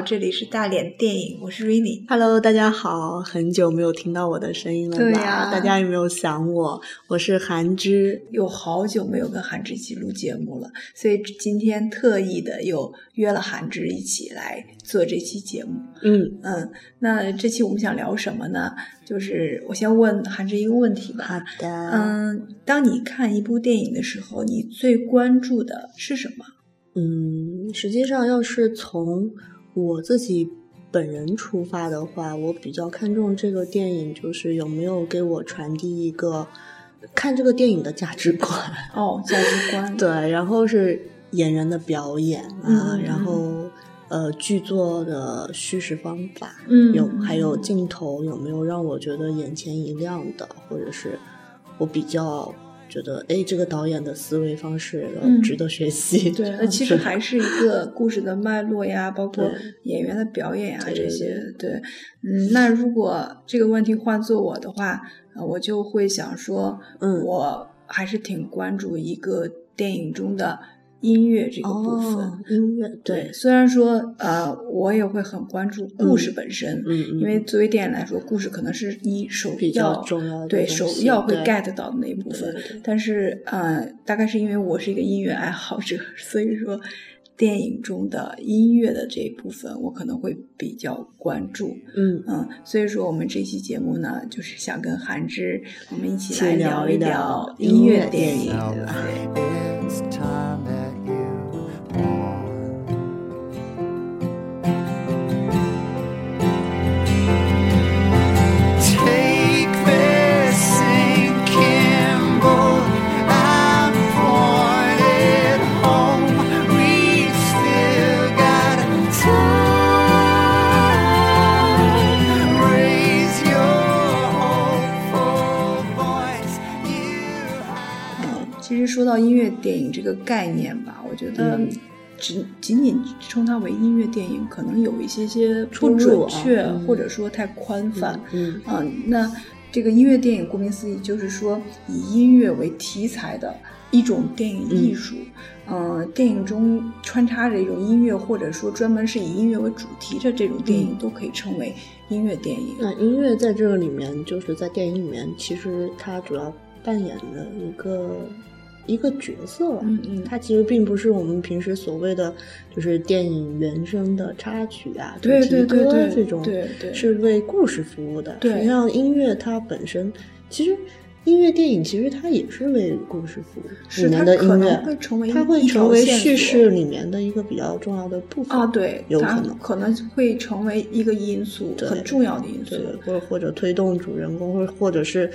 好，这里是大连电影，我是 Rainy。Hello，大家好，很久没有听到我的声音了吧？对呀大家有没有想我？我是韩芝。有好久没有跟韩芝一起录节目了，所以今天特意的又约了韩芝一起来做这期节目。嗯，嗯，那这期我们想聊什么呢？就是我先问韩芝一个问题吧。好的。嗯，当你看一部电影的时候，你最关注的是什么？嗯，实际上要是从我自己本人出发的话，我比较看重这个电影，就是有没有给我传递一个看这个电影的价值观。哦，价值观。对，然后是演员的表演啊，嗯然后呃剧作的叙事方法，嗯有还有镜头有没有让我觉得眼前一亮的，或者是我比较觉得哎这个导演的思维方式值得学习。对，那 其实还是一个故事的脉络呀，包括演员的表演呀这些。对，嗯，那如果这个问题换做我的话，呃我就会想说，嗯我还是挺关注一个电影中的音乐这个部分。哦，音乐对，，虽然说呃，我也会很关注故事本身，因为作为电影来说，故事可能是你首比较要重要的对首要会 get 到的那一部分。但是呃，大概是因为我是一个音乐爱好者，所以说电影中的音乐的这一部分，我可能会比较关注。嗯嗯，所以说我们这期节目呢，就是想跟韩芝我们一起来聊一聊聊音音乐乐电电影。电影这个概念吧，我觉得嗯只仅仅称它为音乐电影，可能有一些些不准确，嗯或者说太宽泛。嗯嗯，那这个音乐电影顾名思义就是说以音乐为题材的一种电影艺术。嗯、电影中穿插着一种音乐，或者说专门是以音乐为主题的这种电影，嗯都可以称为音乐电影。那音乐在这个里面，就是在电影里面，其实它主要扮演的一个一个角色。嗯嗯它其实并不是我们平时所谓的，就是电影原声的插曲啊、主对题歌对对对这种，对对是为故事服务的。对实际上音乐它本身，其实音乐电影其实它也是为故事服务。是它可能的音乐会成为它会成为叙事里面的一个比较重要的部分啊，对，有可能。可能会成为一个因素，对很重要的因素对。，或者或者推动主人公，或者或者是，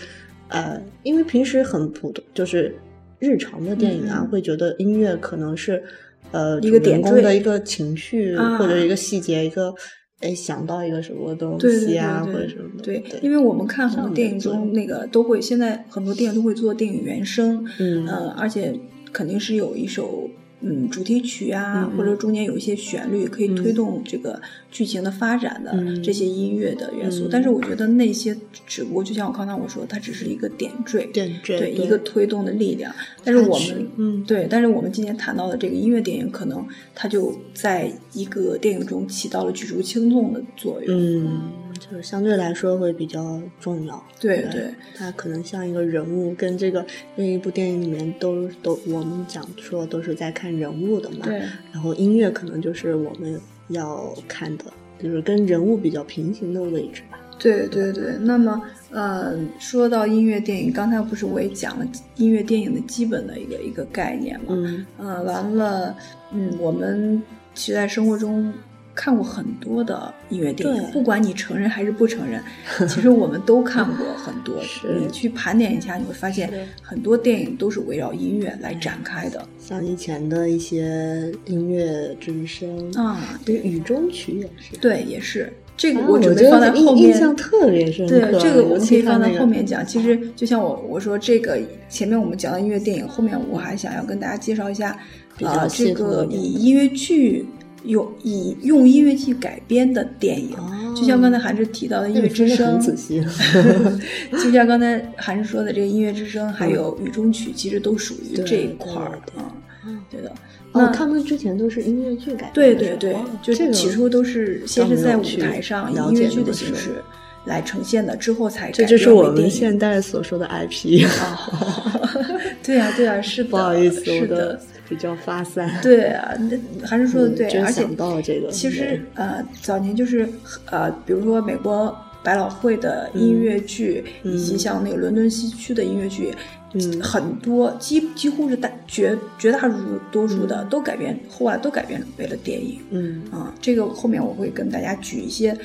呃，因为平时很普通，就是日常的电影啊，会觉得音乐可能是，呃，一个点缀公的一个情绪、啊。或者一个细节，一个哎想到一个什么东西啊，对对或者什么的，对对，因为我们看很多电影中，那个都会现在很多电影都会做电影原声，嗯。呃，而且肯定是有一首嗯主题曲啊，嗯或者中间有一些旋律可以推嗯动这个剧情的发展的嗯这些音乐的元素。嗯但是我觉得那些只不过就像我刚才我说，它只是一个点缀，点缀对对一个推动的力量。但是我们嗯对，但是我们今天谈到的这个音乐电影，可能它就在一个电影中起到了举足轻重的作用。嗯，就是相对来说会比较重要。对对它可能像一个人物，跟这个因为一部电影里面都都我们讲说都是在看人物的嘛。对。然后音乐可能就是我们要看的，就是跟人物比较平行的位置吧。对对对，那么呃，说到音乐电影，刚才不是我也讲了音乐电影的基本的一个一个概念嘛？嗯呃，完了，嗯，我们其实在生活中看过很多的音乐电影，不管你承认还是不承认，其实我们都看过很多。你去盘点一下，你会发现很多电影都是围绕音乐来展开的像以前的一些音乐之声，啊。对，雨中曲也是。对，也是这个啊我准备放在后面。印象特别深刻。对，这个我们可以放在后面讲。其实就像我我说这个前面我们讲的音乐电影，后面我还想要跟大家介绍一下，呃，这个以音乐剧有以用音乐剧改编的电影，哦就像刚才韩志提到的《音乐之声很》，仔细。就像刚才韩志说的这个《音乐之声》，还有《雨中曲》，其实都属于这一块儿对对啊。对的，那哦，他们之前都是音乐剧改编的对对对就这个起初都是先是在舞台上以音乐剧的形式来呈现的，之后才这就是我们现代所说的 IP。哦，对啊对啊，是的，不好意思，是的。比较发散。对啊，那还是说的对，嗯而且想到这个其实呃，早年就是呃，比如说美国百老汇的音乐剧，以及像那个伦敦西区的音乐剧，嗯很多几几乎是大绝绝大多数的、都改编，后来都改编为了电影。嗯啊，这个后面我会跟大家举一些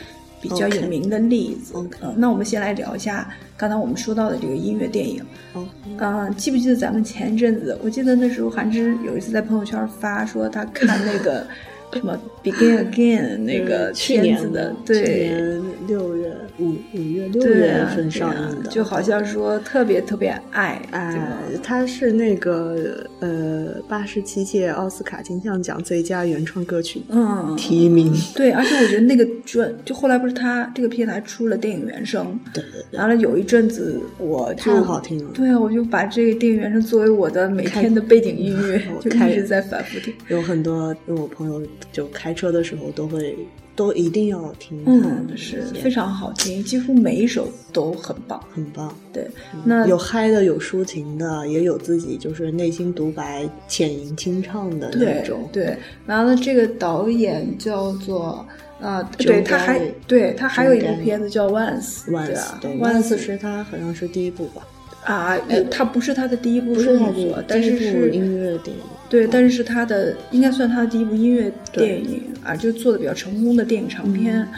比较有名的例子。呃那我们先来聊一下刚才我们说到的这个音乐电影。哦，嗯、记不记得咱们前一阵子？我记得那时候韩芝有一次在朋友圈发说他看那个什么《Begin Again》那个去片子年的，去对。年六月五五月六月份上映的，就好像说特别特别爱，哎这个，它是那个呃八十七届奥斯卡金像奖最佳原创歌曲嗯，提名。对，而且我觉得那个专，就后来不是他这个片子还出了电影原声，对完了有一阵子我就太好听了对啊，我就把这个电影原声作为我的每天的背景音乐，就开一直在反复听。有很多我朋友就开车的时候都会都一定要听它嗯，的是非常好听，几乎每一首都很棒。很棒。对，那有嗨的，有抒情的，也有自己就是内心独白、浅吟轻唱的那种。对，完了这个导演叫做啊，对，他还对他还有一部片子叫《Once》，对 Once 啊对，Once，Once 是他好像是第一部吧，啊，呃他不是他的第一部不是第一部是是音乐电影。对，但是是他的应该算他的第一部音乐电影啊，就做的比较成功的电影长片。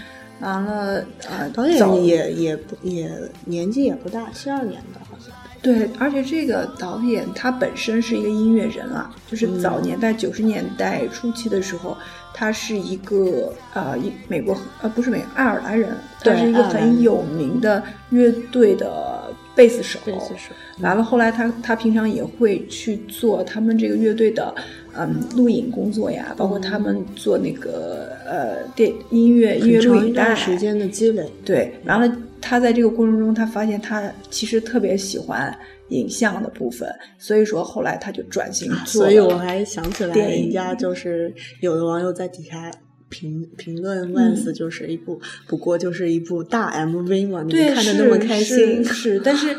完了啊，导演也也不也年纪也不大，七二年的好像。对，而且这个导演他本身是一个音乐人啊，就是早年代九十年代初期的时候，他是一个呃一美国呃不是美爱尔兰人，他是一个很有名的乐队的贝斯手。贝斯手完了，后来他他平常也会去做他们这个乐队的嗯录影工作呀，包括他们做那个呃电音乐音乐录影带段时间的积累。对，完了，他在这个过程中，他发现他其实特别喜欢影像的部分，所以说后来他就转型做。所以我还想起来，电影人家就是有的网友在底下评评论《Once》就是一部，不过就是一部大 MV 嘛，你看的那么开心，是是，但是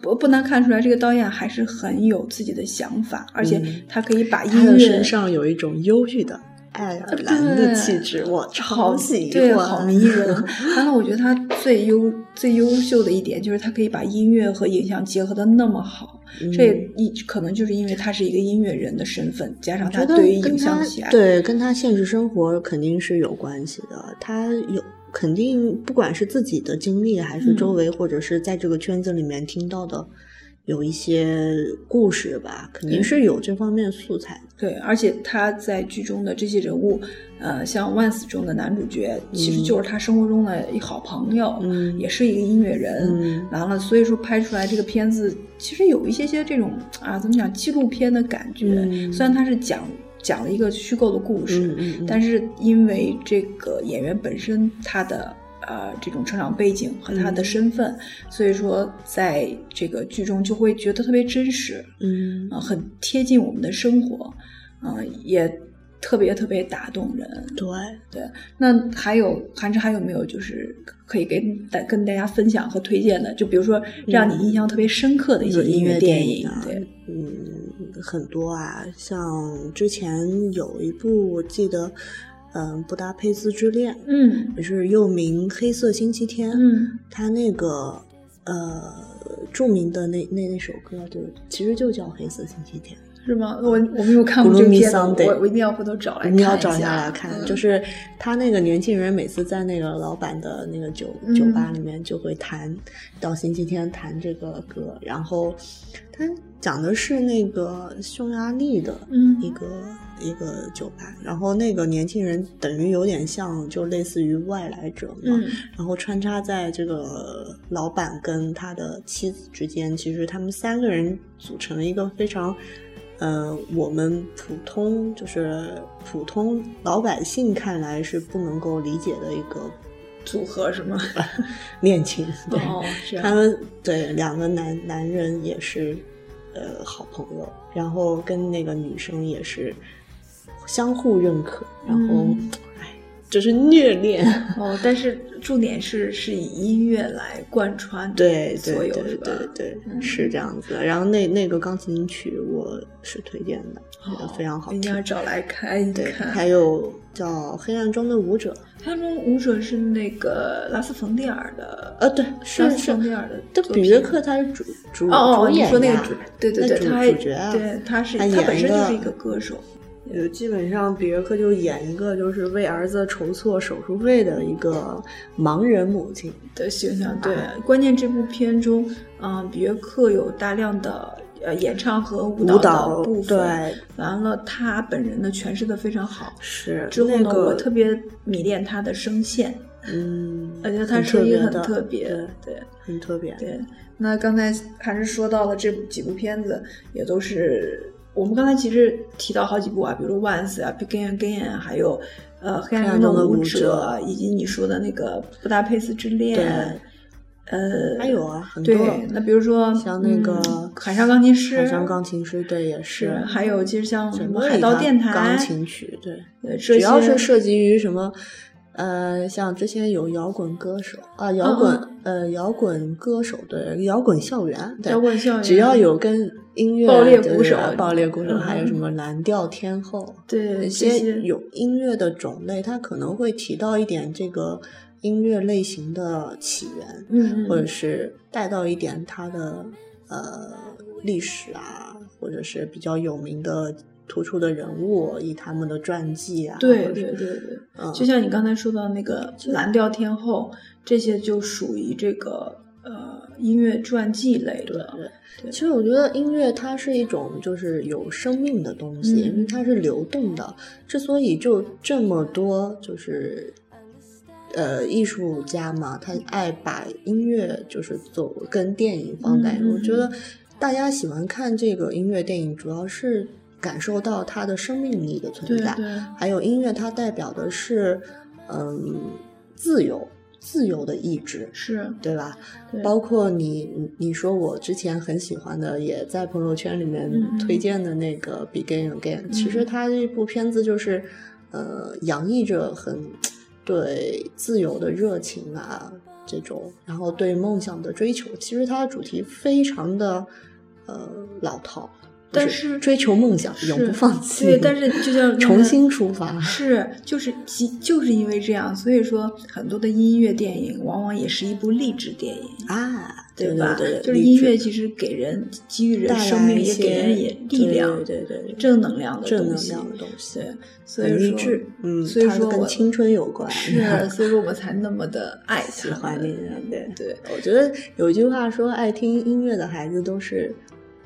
不不难看出来，这个导演还是很有自己的想法，而且他可以把音乐身上有一种忧郁的爱尔兰的气质，我超喜欢，对，好迷人。完了，我觉得他最优最优秀的一点就是他可以把音乐和影像结合的那么好，这一可能就是因为他是一个音乐人的身份，加上他对于影像的喜爱。对跟他现实生活肯定是有关系的。他有肯定不管是自己的经历，还是嗯周围、或者是在这个圈子里面听到的有一些故事吧，肯定嗯是有这方面素材的。对，而且他在剧中的这些人物，呃，像《Once》中的男主角，其实就是他生活中的一好朋友，嗯也是一个音乐人。嗯完了，所以说拍出来这个片子，其实有一些些这种啊，怎么讲，纪录片的感觉。嗯虽然他是讲讲了一个虚构的故事，嗯嗯嗯但是因为这个演员本身他的。呃，这种成长背景和他的嗯身份，所以说在这个剧中就会觉得特别真实。嗯啊、很贴近我们的生活，嗯、也特别特别打动人。对，对，那还有韩志还有没有就是可以跟大跟大家分享和推荐的？就比如说让你印象特别深刻的一些音乐电影，啊，对，嗯，很多啊，像之前有一部我记得，嗯，《布达佩斯之恋》，嗯也是又名《黑色星期天》，嗯他那个呃著名的那那那首歌就其实就叫《黑色星期天》。是吗？我我没有看过这个片子，我我一定要回头找来看你要一找下来看，嗯就是他那个年轻人每次在那个老板的那个酒、嗯酒吧里面就会弹，到星期天弹这个歌，然后他讲的是那个匈牙利的嗯一个、一个酒吧，然后那个年轻人等于有点像就类似于外来者嘛，嗯然后穿插在这个老板跟他的妻子之间，其实他们三个人组成了一个非常，呃，我们普通就是普通老百姓看来是不能够理解的一个组合是吗？恋情。对，他们对两个男男人也是呃好朋友，然后跟那个女生也是相互认可，然后，就是虐恋。哦，但是重点是是以音乐来贯穿对所有对对是吧？对是这样子。然后那那个钢琴曲我是推荐的，非常好听一定要。找来看一对，看。还有叫《黑暗中的舞者》，黑暗中舞者是那个拉斯冯蒂尔的，呃，对，拉是斯冯是。蒂尔的这作品。比约克他是主主哦哦，你主演说那个主，对对对，主他主角啊对他是他他本身就是一个歌手。呃，基本上比约克就演一个就是为儿子筹措手术费的一个盲人母亲。的形象。对，关键这部片中，嗯、比约克有大量的呃演唱和舞蹈的部分。对，完了，他本人呢诠释的非常好。是之后呢，那个我特别迷恋他的声线，嗯，而且他声音很特别。对，对很特别。对，那刚才还是说到了这部几部片子，也都是我们刚才其实提到好几部啊，比如《Once》啊，《Begin Again》啊，还有呃《黑暗中的舞者》，以及你说的那个《布达佩斯之恋》。呃，还有啊，很多对，那比如说像那个嗯海上钢琴师，海上钢琴师，对，也是，是。还有其实像什么海盗电台、钢琴曲，对，对，这只要是涉及于什么，呃，像之前有摇滚歌手啊，摇滚、呃摇滚歌手，对，摇滚校园，对摇滚校园只要有跟音乐爆裂对鼓手对爆裂鼓手，嗯还有什么蓝调天后，对这一些些有音乐的种类，它可能会提到一点这个音乐类型的起源，嗯，嗯或者是带到一点它的呃历史啊，或者是比较有名的突出的人物，以他们的传记啊，对对对对，嗯。就像你刚才说到那个蓝调天后，这些就属于这个呃音乐传记类的。对其实我觉得音乐它是一种就是有生命的东西，嗯因为它是流动的。之所以就这么多就是呃艺术家嘛，他爱把音乐就是走跟电影放在一我觉得大家喜欢看这个音乐电影，主要是感受到它的生命力的存在，还有音乐它代表的是嗯自由。自由的意志，是，对吧？对。包括你，你你说我之前很喜欢的，也在朋友圈里面推荐的那个《Begin Again》，其实它这部片子就是，呃，洋溢着很对自由的热情啊，这种，然后对梦想的追求。其实它的主题非常的呃老套，但是追求梦想，永不放弃。对，但是就像重新出发。是，就是即就是因为这样，所以说很多的音乐电影往往也是一部励志电影。啊，对吧？对对，就是音乐其实给人给予人生命，也给人也力量，对对对对正能量的正能量的东西对，所很以说励志，嗯，所以说跟青春有关，是，所以说我们才那么的爱喜欢音乐，对对。我觉得有一句话说，爱听音乐的孩子都是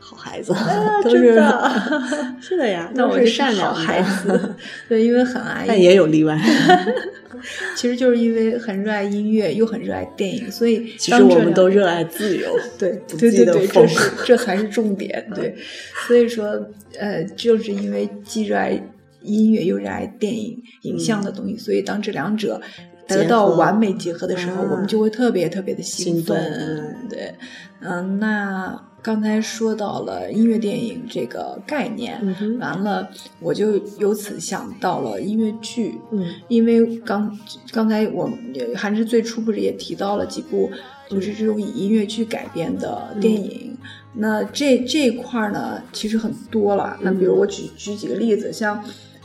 好孩子，都真是的 是的呀，那都我是善良的孩子，对，因为很爱，但也有例外。其实就是因为很热爱音乐，又很热爱电影，所以其实我们都热爱自由，对不对对对，这是这还是重点。对，所以说，呃，就是因为既热爱音乐又热爱电影影像的东西，所以当这两者得到完美结合的时候，啊我们就会特别特别的兴兴奋对，嗯，那刚才说到了音乐电影这个概念，嗯哼完了我就由此想到了音乐剧。嗯因为刚刚才我们也还是最初不是也提到了几部，就是这种以音乐剧改编的电影。那这这一块儿呢，其实很多了。那比如我举举几个例子，像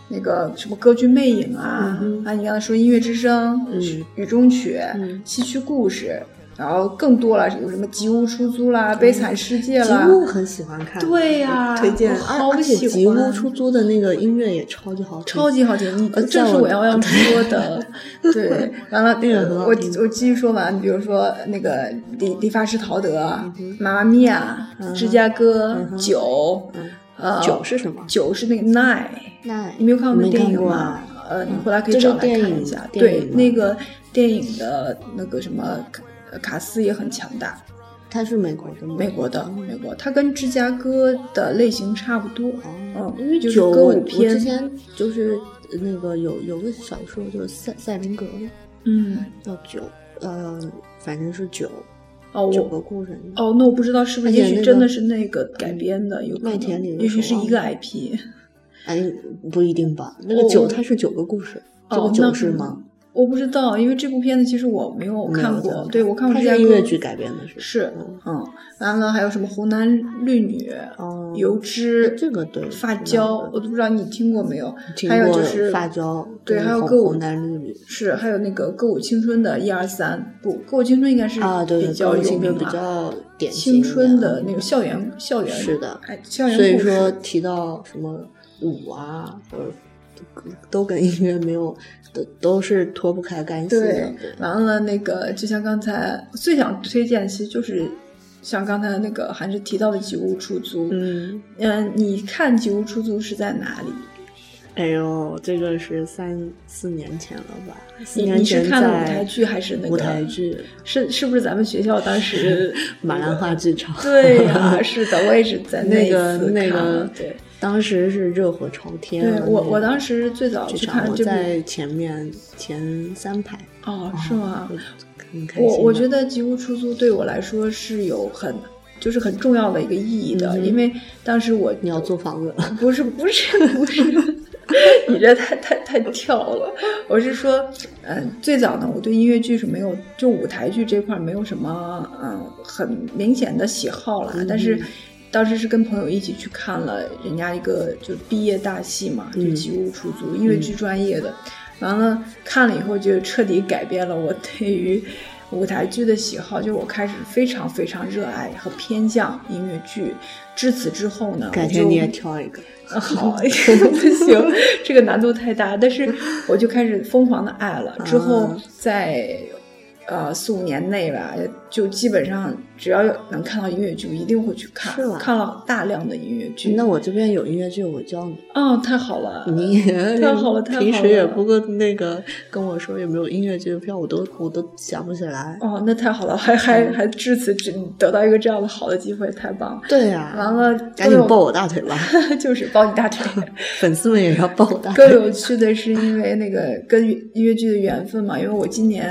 那个什么歌剧魅影啊，嗯啊，你刚才说音乐之声、嗯雨中曲、嗯戏曲故事，然后更多了，有什么吉屋出租啦、悲惨世界吉啦。屋很喜欢看，对呀我推荐，我好而而且喜吉屋欢出租的那个音乐也超级好听，超级好听，你呃这是我我要要说的。对，完了，那个我我继续说完，比如说那个理理发师陶德、嗯妈妈咪呀、芝加哥、九，嗯。呃，九是什么？九是那个 nine，那你没有看过那没电影吗？呃，你回来可以找来看一下。对那个电影的那个什么卡卡斯也很强大，它是美国的吗？美国的，美国，它跟芝加哥的类型差不多。哦嗯，因为就是歌舞片之前就是那个有有个小说就是赛赛林格嗯，叫九，呃，反正是九哦，九我个故事。哦，那我不知道是不是，也许真的是那个改编的，有也许是一个 IP。哎，不一定吧？那个我九它是九个故事，这个九是吗？我不知道，因为这部片子其实我没有看过，对我看过它芝加哥是音乐剧改编的，是吧是嗯，嗯，完了还有什么红男绿女、哦油脂、这个对发胶，我都不知道你听过没有？听还有就是发胶，对，还有歌舞绿女是，还有那个歌舞青春的一二三不，歌舞青春应该是啊，对，比较有名了较典型青春的的那个校园校园是的哎，校园所以说提到什么舞啊，或者都跟音乐没有，都都是脱不开干系的。对，完了那个，就像刚才最想推荐，其实就是像刚才那个还是提到的《吉屋出租》。嗯，嗯，你看《吉屋出租》是在哪里？哎呦，这个是三四年前了吧？四你年前你是看了舞台剧还是那个舞台剧？是是不是咱们学校当时 马兰花剧场。对呀、是的，我也是在 那个那个对。当时是热火朝天对我我当时最早去看这部在前面前三排。哦，是吗？我。我我觉得吉屋出租对我来说是有很就是很重要的一个意义的，嗯因为当时我你要租房子。不是不是不 是，你这太太太跳了。我是说，嗯、最早呢，我对音乐剧是没有，就舞台剧这块儿没有什么嗯、很明显的喜好啦。嗯但是当时是跟朋友一起去看了人家一个就毕业大戏嘛，就嗯吉屋出租音乐剧专业的。完了看了以后，就彻底改变了我对于舞台剧的喜好，就我开始非常非常热爱和偏向音乐剧。至此之后呢，我就改天你也挑一个。啊好，不行，这个难度太大。但是我就开始疯狂的爱了。之后啊在呃四五年内吧，就基本上只要有能看到音乐剧，我一定会去看。看了大量的音乐剧。那我这边有音乐剧，我教你。哦，太好了！你太好了太好了 平时也不跟那个跟我说有没有音乐剧的票，我都我都想不起来。哦，那太好了，还还还至此只得到一个这样的好的机会，太棒了。对呀、完了，赶紧抱我大腿吧！就是抱你大腿。粉丝们也要抱我大腿更。有趣的是，因为那个跟音乐剧的缘分嘛，因为我今年。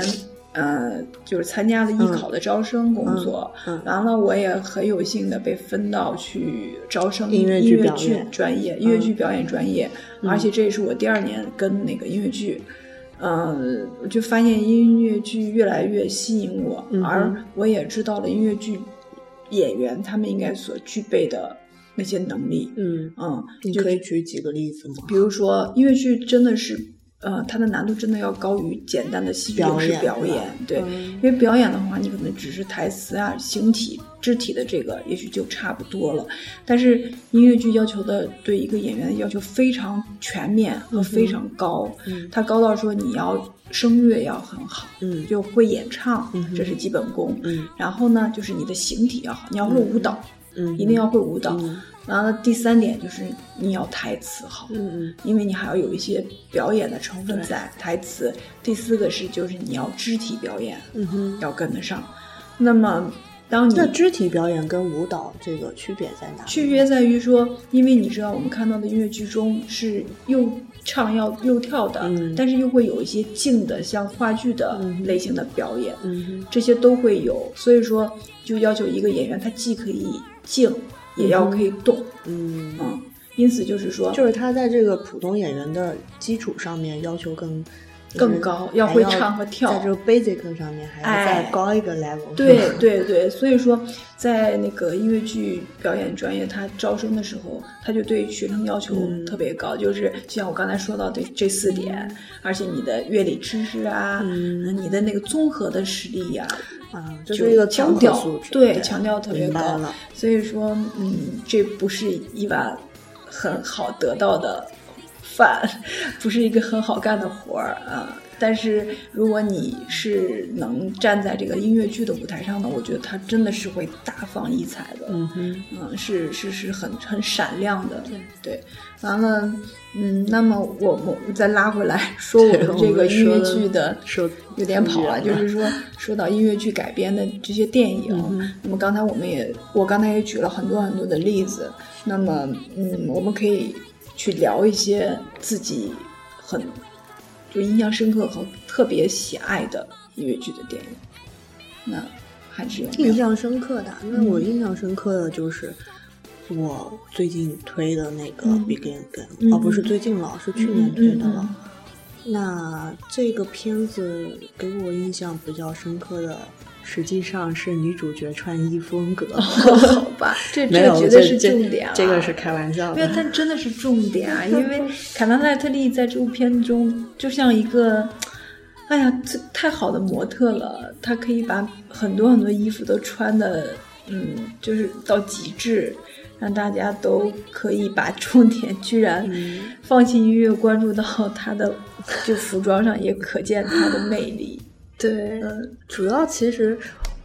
呃，就是参加了艺考的招生工作，嗯嗯嗯完了我也很有幸的被分到去招生音乐剧专业，音乐剧表演专业，嗯而且这也是我第二年跟那个音乐剧，呃、我就发现音乐剧越来越吸引我，嗯而我也知道了音乐剧演员他们应该所具备的那些能力，嗯，嗯，你可以举几个例子吗？比如说音乐剧真的是，呃，它的难度真的要高于简单的戏剧表影表演。对，嗯因为表演的话，你可能只是台词啊、形体、肢体的这个，也许就差不多了。但是音乐剧要求的对一个演员的要求非常全面和非常高，嗯它高到说你要声乐要很好，嗯就会演唱，嗯这是基本功。嗯然后呢，就是你的形体要好，你要会舞蹈，嗯，一定要会舞蹈。嗯完了，第三点就是你要台词好，嗯嗯因为你还要有一些表演的成分在台词。第四个是就是你要肢体表演嗯哼。要跟得上。那么当你那肢体表演跟舞蹈这个区别在哪？区别在于说，因为你知道我们看到的音乐剧中是又唱要又跳的，嗯但是又会有一些静的，像话剧的类型的表演，嗯这些都会有。所以说，就要求一个演员他既可以静，也要可以动。嗯嗯，因此就是说，就是他在这个普通演员的基础上面要求更更高要会唱和跳在这个 basic 上面还要哎再高一个 level。对对对，所以说在那个音乐剧表演专业，他招生的时候，他就对学生要求嗯特别高，就是就像我刚才说到的这四点，而且你的乐理知识啊，嗯你的那个综合的实力呀、啊，这就是一个强调对强调特别高。所以说，嗯，这不是一碗很好得到的饭，不是一个很好干的活儿啊。但是如果你是能站在这个音乐剧的舞台上呢，我觉得它真的是会大放异彩的。嗯哼，嗯，是是是很很闪亮的，对。完了，嗯，那么我我我再拉回来说我们这个音乐剧的，说有点跑了，就是说说到音乐剧改编的这些电影，嗯那么刚才我们也我刚才也举了很多很多的例子，那么嗯，我们可以去聊一些自己很就印象深刻和特别喜爱的音乐剧的电影，那还是有有？印象深刻的，那我嗯。印象深刻的就是，我最近推的那个嗯。Begin Again，、嗯。哦，不是最近了，是去年推的了。那这个片子给我印象比较深刻的，实际上是女主角穿衣风格。好吧，这这绝对是重点啊，这个是开玩笑因为的。但真的是重点啊，因为凯纳奈特利在这部片中就像一个，哎呀，这太好的模特了，她可以把很多很多衣服都穿的，嗯，就是到极致，让大家都可以把重点居然嗯放弃音乐，关注到她的就服装上，也可见她的魅力。对，主要其实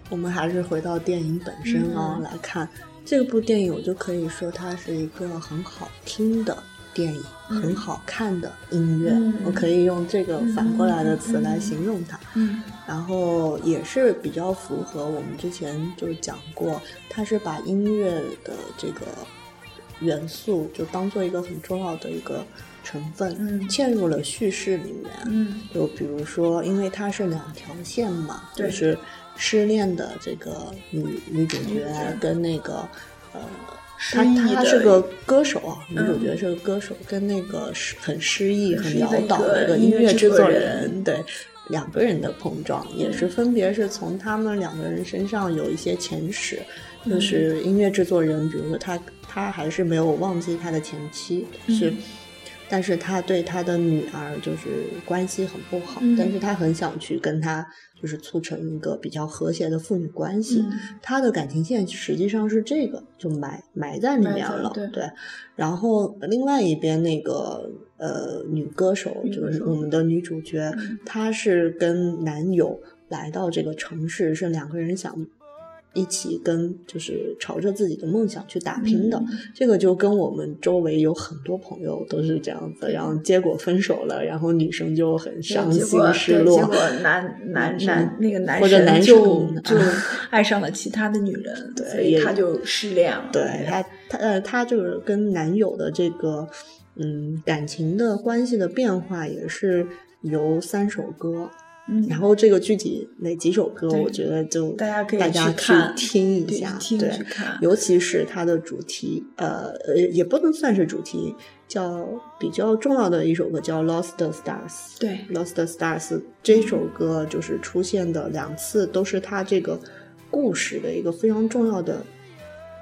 我们还是回到电影本身啊、嗯。来看这部电影，我就可以说它是一个很好听的电影，很好看的音乐，嗯我可以用这个反过来的词来形容它。嗯。然后也是比较符合我们之前就讲过，它是把音乐的这个元素就当做一个很重要的一个成分，嗯。嵌入了叙事里面。嗯。就比如说，因为它是两条线嘛，就是失恋的这个女女主角跟那个呃，她她是个歌手啊，女嗯。主角是个歌手，跟那个失很失意、很潦倒的一个个音乐制作人人，对。两个人的碰撞，也是分别是从他们两个人身上有一些前史，嗯。就是音乐制作人，比如说他他还是没有忘记他的前妻，是嗯但是他对他的女儿就是关系很不好，嗯。但是他很想去跟他就是促成一个比较和谐的父女关系。嗯。他的感情线实际上是这个，就埋埋在里面了，对然后另外一边那个呃女歌手女歌手就是我们的女主角，嗯。她是跟男友来到这个城市，是两个人想一起跟就是朝着自己的梦想去打拼的。嗯这个就跟我们周围有很多朋友都是这样子，然后结果分手了，然后女生就很伤心失落对结。果男男男那个男或者男就就啊爱上了其他的女人，对所以也他就失恋了。对他他呃，她就是跟男友的这个嗯感情的关系的变化，也是由三首歌。嗯，然后这个具体哪几首歌，我觉得就大家可以大家去看听一下，听对尤其是它的主题，呃呃，也不能算是主题，叫比较重要的一首歌叫《Lost Stars》。对，Lost Stars 这首歌就是出现的两次，都是它这个故事的一个非常重要的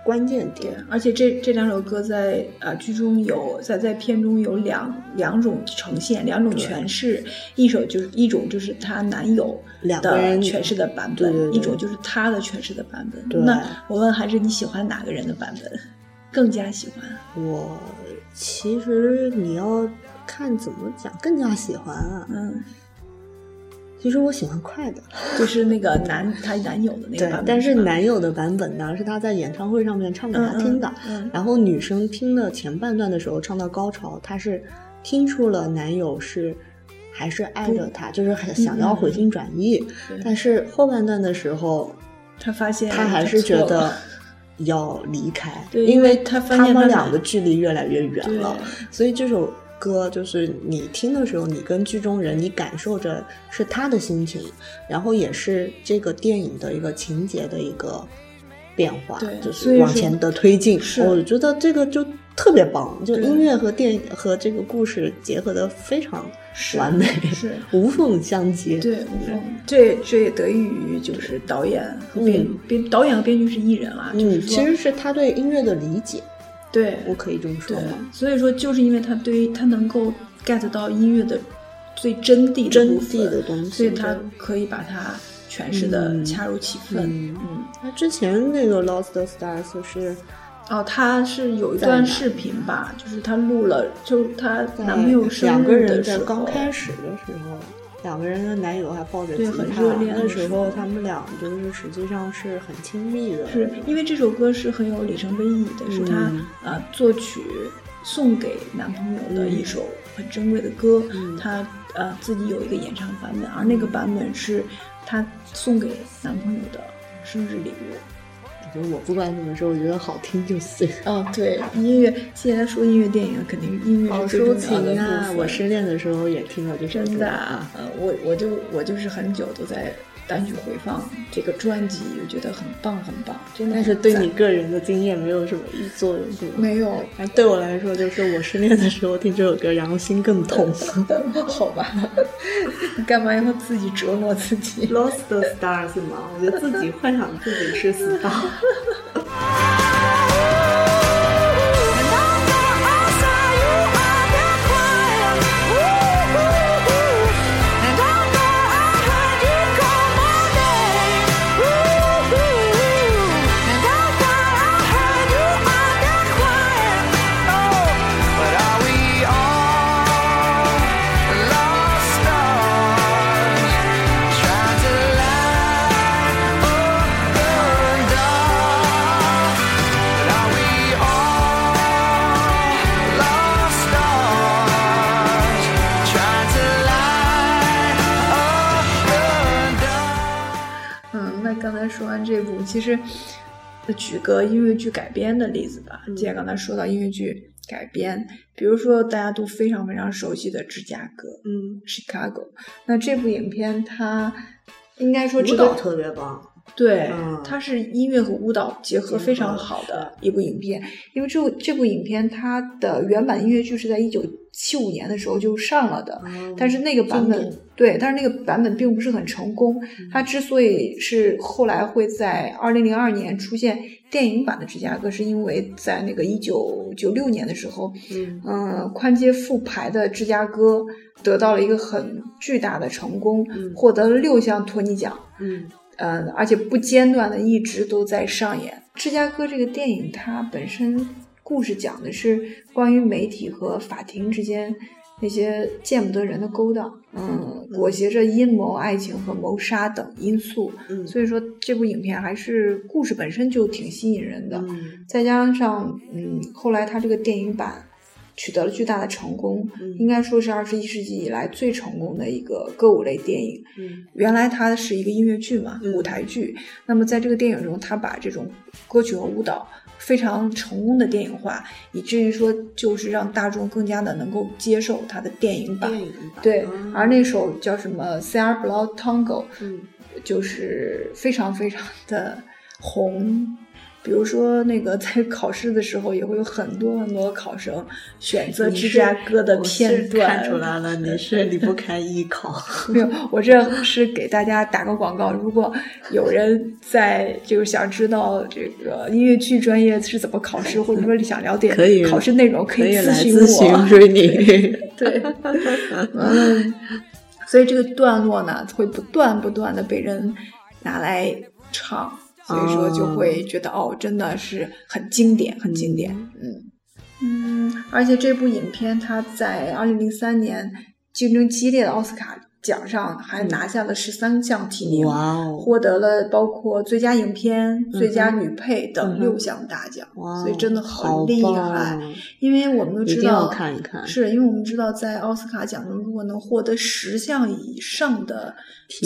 关键点。，而且这这两首歌在呃剧中有在在片中有两两种呈现，两种诠释，一首就是一种就是她男友的诠释的版本，对对对一种就是她的诠释的版本。那我问，还是你喜欢哪个人的版本？更加喜欢？我其实你要看怎么讲，更加喜欢啊。嗯，其实我喜欢快的。就是那个男她男友的那个版本，，对但是男友的版本呢，是他在演唱会上面唱给他听的。嗯嗯然后女生听了前半段的时候，唱到高潮，她是听出了男友是还是爱着她，就是很想要回心转意。对但是后半段的时候，她发现她还是觉得要离开，对因为因为他他们现他俩的距离越来越远了，所以这首。歌就是你听的时候，你跟剧中人，你感受着是他的心情，然后也是这个电影的一个情节的一个变化，对就是往前的推进。是我觉得这个就特别棒，就音乐和电影和这个故事结合的非常完美，是 无缝相接。对，无缝。这这也得益于就是导演和编导演和编剧是艺人啦，就是嗯，其实是他对音乐的理解，对我可以这么说对吗？，所以说就是因为他对于他能够 get 到音乐的最真谛的真谛的东西所以他可以把它诠释的嗯恰如其分。嗯嗯，那之前那个 Lost Stars 是哦，他是有一段视频吧，就是他录了，就她男朋友生两个人在日的时候，刚开始的时候，两个人的男友还抱着吉对很他，热恋的那时时候候他们俩就是实际上是很亲密的，是因为这首歌是很有里程碑意义的，是她嗯。呃作曲送给男朋友的一首很珍贵的歌，嗯。她呃自己有一个演唱版本，而那个版本是她送给男朋友的生日礼物。我不管怎么说，我觉得好听就行。哦，对，音乐既然说音乐电影，肯定音乐好是最抒重要的。我失恋的时候也听了这首歌真的啊，呃，我我就我就是很久都在单曲回放这个专辑，我觉得很棒很棒，真的。但是对你个人的经验没有什么作用？没有，对我来说，就是我失恋的时候听这首歌，然后心更痛。好吧？你干嘛要自己折磨自己？Lost the stars 嘛，我就自己幻想自己是 star。其实呃举个音乐剧改编的例子吧。既然刚才说到音乐剧改编，比如说大家都非常非常熟悉的《芝加哥》嗯，（Chicago），那这部影片它应该说值舞蹈特别棒。对，嗯它是音乐和舞蹈结合非常好的一部影片。因为这部这部影片它的原版音乐剧是在一九七五年的时候就上了的，但是那个版本对，但是那个版本并不是很成功。它之所以是后来会在二零零二年出现电影版的芝加哥，是因为在那个一九九六年的时候，嗯嗯，宽街复排的芝加哥得到了一个很巨大的成功，嗯获得了六项托尼奖。嗯嗯，而且不间断的一直都在上演。芝加哥这个电影，它本身故事讲的是关于媒体和法庭之间那些见不得人的勾当，嗯，裹挟着阴谋、爱情和谋杀等因素。嗯所以说，这部影片还是故事本身就挺吸引人的。嗯再加上，嗯，后来它这个电影版取得了巨大的成功，嗯应该说是二十一世纪以来最成功的一个歌舞类电影。嗯原来它是一个音乐剧嘛，嗯舞台剧。那么在这个电影中，它把这种歌曲和舞蹈非常成功的电影化，以至于说就是让大众更加的能够接受它的电影版。电影版对，嗯而那首叫什么《C R Blood Tango》，嗯就是非常非常的红。比如说，那个在考试的时候，也会有很多很多考生选择芝加哥的片段。看出来了，你是离不开艺考。没有，我这是给大家打个广告。如果有人在就是想知道这个音乐剧专业是怎么考试，或者说想了解考试内容，可以以咨询来咨询我。对，嗯，所以这个段落呢，会不断不断的被人拿来唱，所以说就会觉得哦，真的是很经典，很经典。嗯嗯，而且这部影片它在二零零三年竞争激烈的奥斯卡奖上还拿下了十三项提名。哇哦！获得了包括最佳影片、最佳女配等六项大奖，哇哦，所以真的好很厉害。因为我们都知道，看一看是因为我们知道，在奥斯卡奖中，如果能获得十项以上的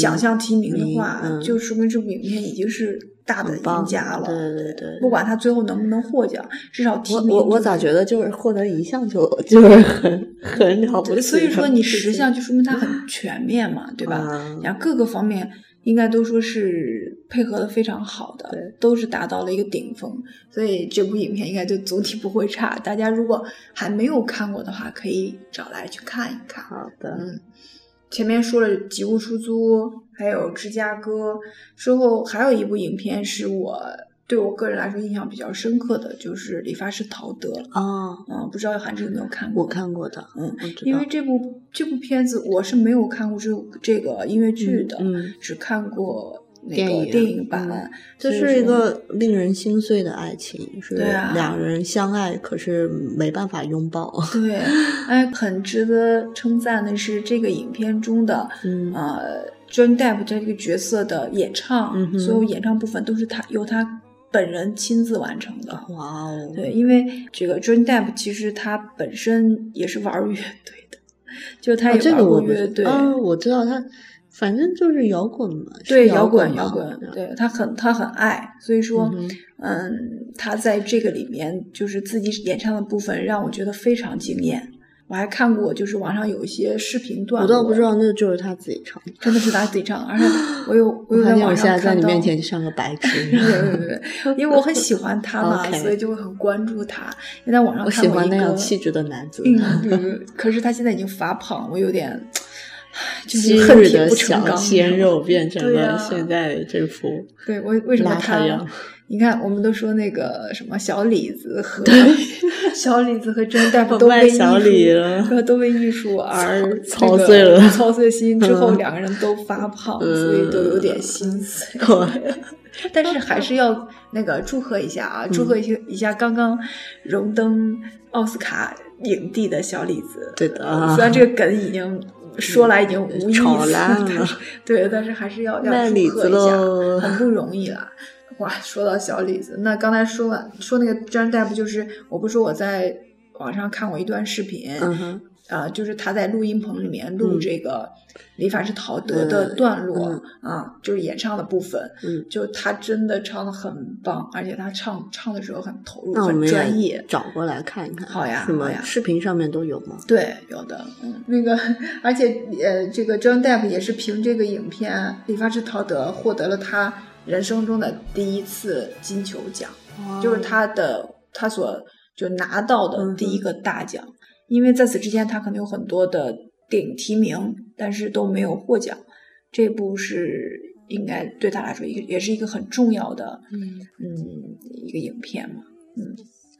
奖项提名的话，嗯就说明这部影片已经是大的赢家了。对对对不管他最后能不能获奖，至少提名、我我我咋觉得就是获得一项就 就是很很了不起？所以说你十项就说明他很全面嘛，对吧？嗯然后各个方面应该都说是配合的非常好的，对都是达到了一个顶峰，所以这部影片应该就总体不会差。大家如果还没有看过的话，可以找来去看一看。好的，嗯，前面说了《吉屋出租》，还有《芝加哥》，之后还有一部影片是我对我个人来说印象比较深刻的，就是《理发师陶德》。哦，嗯，不知道韩志有没有看过？我看过的，嗯因为这部这部片子我是没有看过这这个音乐剧的，嗯嗯只看过那电影个电影版。嗯这是一个令人心碎的爱情，是两人相爱，可是没办法拥抱。对，哎，很值得称赞的是这个影片中的，嗯呃，John Depp 这个角色的演唱，嗯所有演唱部分都是他由他本人亲自完成的。哇哦，对，因为这个 John Depp 其实他本身也是玩乐队的，就他啊，也玩过乐队。啊，我知道他，反正就是摇滚嘛，是对，摇摇滚，摇滚，对他很他很爱，所以说，嗯嗯他在这个里面就是自己演唱的部分让我觉得非常惊艳。我还看过，就是网上有一些视频段我，倒不知道那就是他自己唱的。真的是他自己唱的，而且 我有我有在网现在在你上看到，面前就像个白痴 一对样。对对对，因为我很喜欢他嘛 所以就会很关注他。因为在网上我喜看过一个欢那样气质的男子。可是他现在已经发胖，我有点就是昔 恨铁日的小不成钢。鲜肉变成了现在这副对，为为什么他样？你看，我们都说那个什么小李子和 小李子和甄大夫都为艺卖小李术了都都为艺术 而操碎了 操碎心之后，嗯两个人都发胖，嗯所以都有点心碎。我但是还是要那个祝贺一下啊，嗯祝贺一下一下刚刚荣登奥斯卡影帝的小李子。对的呃虽然这个梗已经说来已经无意思了。但是对，但是还是要要祝贺一下，很不容易啦。哇，说到小李子，那刚才说完说那个 John Depp，就是我不说我在网上看过一段视频，嗯哼，啊，就是他在录音棚里面录嗯这个理发师陶德的嗯段落、嗯啊，就是演唱的部分，嗯，就他真的唱的很棒，而且他唱唱的时候很投入，很专业。找过来看一看。好呀什么好呀视频上面都有吗？对，有的，嗯，那个，而且呃，这个 John Depp 也是凭这个影片《理发师陶德》获得了他人生中的第一次金球奖。就是他的他所就拿到的第一个大奖，因为在此之前他可能有很多的电影提名，但是都没有获奖。这部是应该对他来说一个也是一个很重要的嗯，嗯一个影片嘛，嗯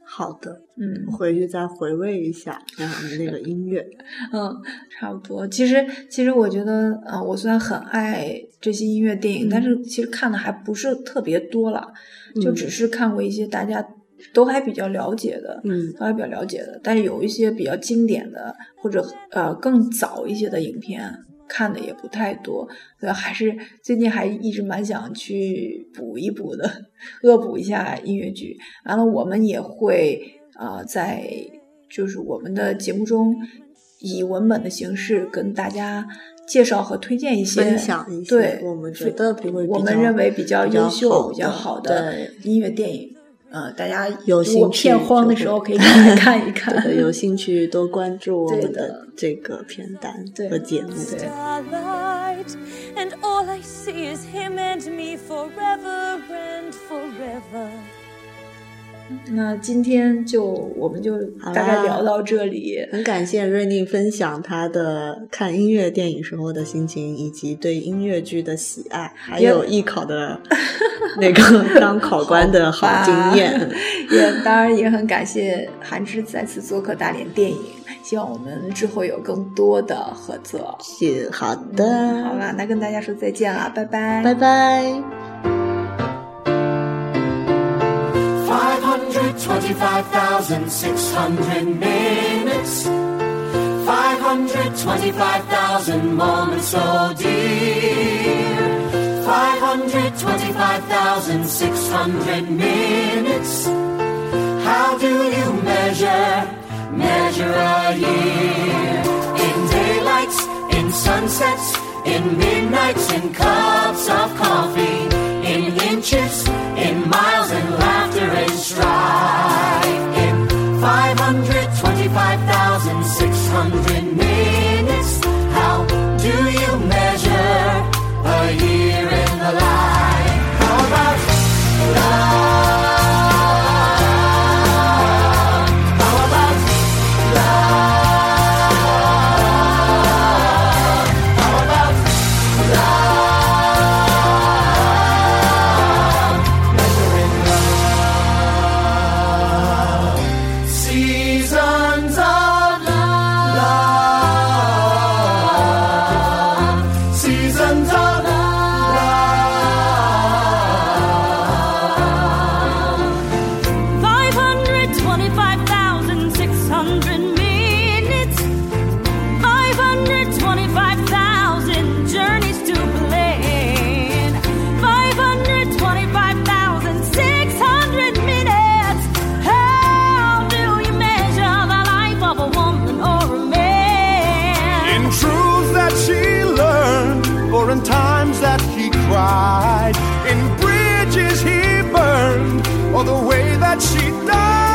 好的，嗯回去再回味一下啊 那个音乐。嗯，差不多。其实其实我觉得，呃，我虽然很爱这些音乐电影，但是其实看的还不是特别多了，就嗯只是看过一些大家都还比较了解的，嗯都还比较了解的，但是有一些比较经典的或者呃更早一些的影片看的也不太多，所以还是最近还一直蛮想去补一补的，恶补一下音乐剧。完了，我们也会呃在就是我们的节目中以文本的形式跟大家介绍和推荐一些分享一些对我们觉得比我们认为比较优秀、比较好的音乐电影。呃，大家有兴趣片荒的时候可以赶来看一看。对，有兴趣多关注我们的这个片单和节目。对 starlight, 那今天就我们就大概聊到这里。很感谢瑞宁分享他的看音乐电影时候的心情，以及对音乐剧的喜爱，还有艺考的 那个当考官的好经验。也当然也很感谢韩之再次做客大连电影，希望我们之后有更多的合作。是好的，好吧，那跟大家说再见了，拜拜，拜拜。525,600 minutes. 525,000 moments, oh dear. 525,600 minutes. How do you measure, measure a year? In daylights, in sunsets, in midnights, in cups that she died.